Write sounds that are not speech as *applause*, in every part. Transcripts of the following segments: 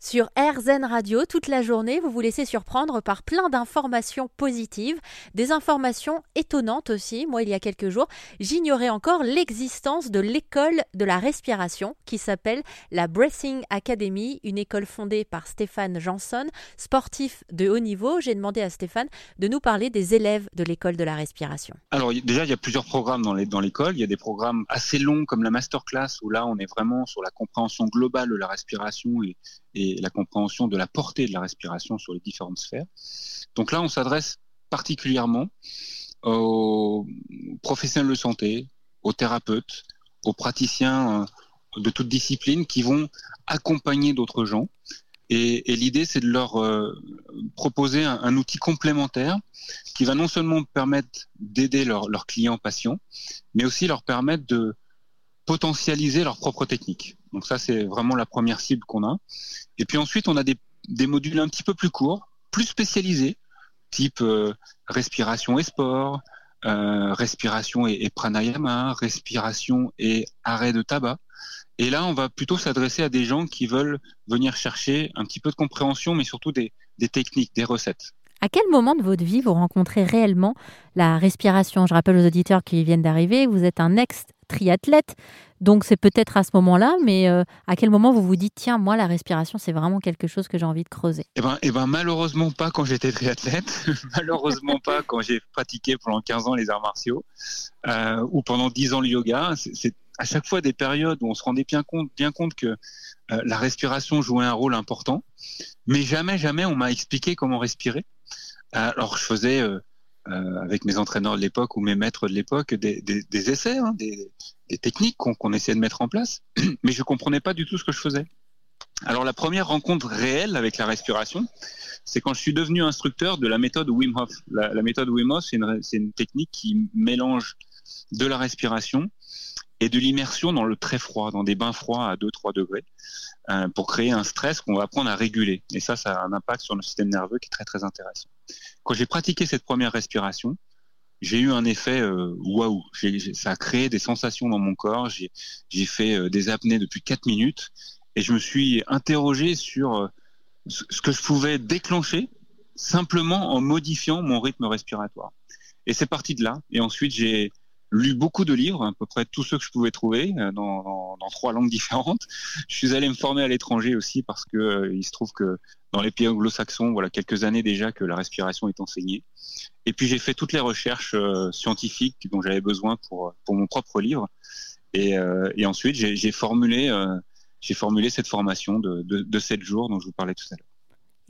Sur RZN Radio, toute la journée, vous vous laissez surprendre par plein d'informations positives, des informations étonnantes aussi. Moi, il y a quelques jours, j'ignorais encore l'existence de l'école de la respiration qui s'appelle la Breathing Academy, une école fondée par Stéphane Janson, sportif de haut niveau. J'ai demandé à Stéphane de nous parler des élèves de l'école de la respiration. Alors déjà, il y a plusieurs programmes dans l'école. Il y a des programmes assez longs comme la masterclass où là, on est vraiment sur la compréhension globale de la respiration et et la compréhension de la portée de la respiration sur les différentes sphères. Donc là, on s'adresse particulièrement aux professionnels de santé, aux thérapeutes, aux praticiens euh, de toute discipline qui vont accompagner d'autres gens. Et, l'idée, c'est de leur euh, proposer un, outil complémentaire qui va non seulement permettre d'aider leurs clients patients, mais aussi leur permettre de potentialiser leurs propres techniques. Donc ça, c'est vraiment la première cible qu'on a. Et puis ensuite, on a des, modules un petit peu plus courts, plus spécialisés, type euh, respiration et sport, euh, respiration et, pranayama, respiration et arrêt de tabac. Et là, on va plutôt s'adresser à des gens qui veulent venir chercher un petit peu de compréhension, mais surtout des techniques, des recettes. À quel moment de votre vie vous rencontrez réellement la respiration? Je rappelle aux auditeurs qui viennent d'arriver, vous êtes un ex-triathlète, donc c'est peut-être à ce moment-là, mais euh, à quel moment vous vous dites, tiens, moi, la respiration, c'est vraiment quelque chose que j'ai envie de creuser? Eh ben, eh ben malheureusement pas quand j'étais triathlète, *laughs* malheureusement pas quand j'ai pratiqué pendant 15 ans les arts martiaux, euh, ou pendant 10 ans le yoga. C'est à chaque fois des périodes où on se rendait bien compte, bien compte que euh, la respiration jouait un rôle important, mais jamais, jamais on m'a expliqué comment respirer. Alors je faisais euh, avec mes entraîneurs de l'époque ou mes maîtres de l'époque des, essais, hein, des, techniques qu'on essayait de mettre en place, *clears throat* mais je comprenais pas du tout ce que je faisais. Alors la première rencontre réelle avec la respiration, c'est quand je suis devenu instructeur de la méthode Wim Hof. La, méthode Wim Hof, c'est une, une, technique qui mélange de la respiration et de l'immersion dans le très froid, dans des bains froids à 2-3 degrés, euh, pour créer un stress qu'on va apprendre à réguler. Et ça, ça a un impact sur le système nerveux qui est très très intéressant. Quand j'ai pratiqué cette première respiration, j'ai eu un effet euh, waouh. Ça a créé des sensations dans mon corps. J'ai fait euh, des apnées depuis 4 minutes et je me suis interrogé sur euh, ce que je pouvais déclencher simplement en modifiant mon rythme respiratoire. Et c'est parti de là. Et ensuite, j'ai lu beaucoup de livres, à peu près tous ceux que je pouvais trouver dans, dans, trois langues différentes. Je suis allé me former à l'étranger aussi parce que il se trouve que dans les pays anglo-saxons, voilà quelques années déjà que la respiration est enseignée. Et puis j'ai fait toutes les recherches euh, scientifiques dont j'avais besoin pour pour mon propre livre. Et, et ensuite j'ai formulé j'ai formulé cette formation de, de, de 7 jours dont je vous parlais tout à l'heure.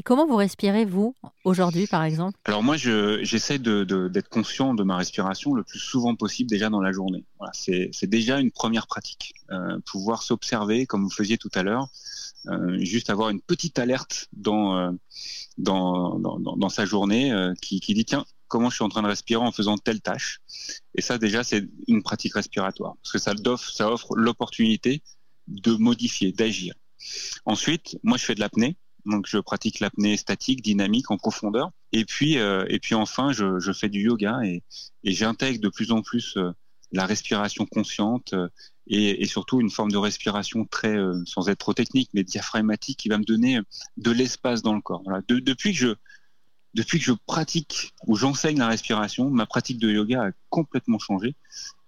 Et comment vous respirez, vous, aujourd'hui, par exemple? Alors moi, j'essaie d'être de, conscient de ma respiration le plus souvent possible déjà dans la journée. Voilà, C'est déjà une première pratique. Euh, pouvoir s'observer, comme vous faisiez tout à l'heure, euh, juste avoir une petite alerte dans, euh, dans, dans, sa journée euh, qui, qui dit, tiens, comment je suis en train de respirer en faisant telle tâche. Et ça, déjà, c'est une pratique respiratoire, parce que ça offre, ça offre l'opportunité de modifier, d'agir. Ensuite, moi, je fais de l'apnée. Donc je pratique l'apnée statique, dynamique, en profondeur. Et puis euh, et puis enfin je, je, fais du yoga et, et j'intègre de plus en plus euh, la respiration consciente euh, et, surtout une forme de respiration très sans être trop technique mais diaphragmatique qui va me donner de l'espace dans le corps. Depuis que je depuis que je pratique ou j'enseigne la respiration, ma pratique de yoga a complètement changé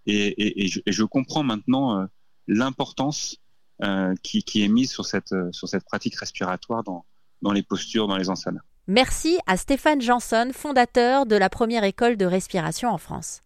et, je, comprends maintenant l'importance euh, qui, qui, est mise sur cette, sur cette pratique respiratoire dans, dans les postures, dans les enceintes. Merci à Stéphane Janson, fondateur de la première école de respiration en France.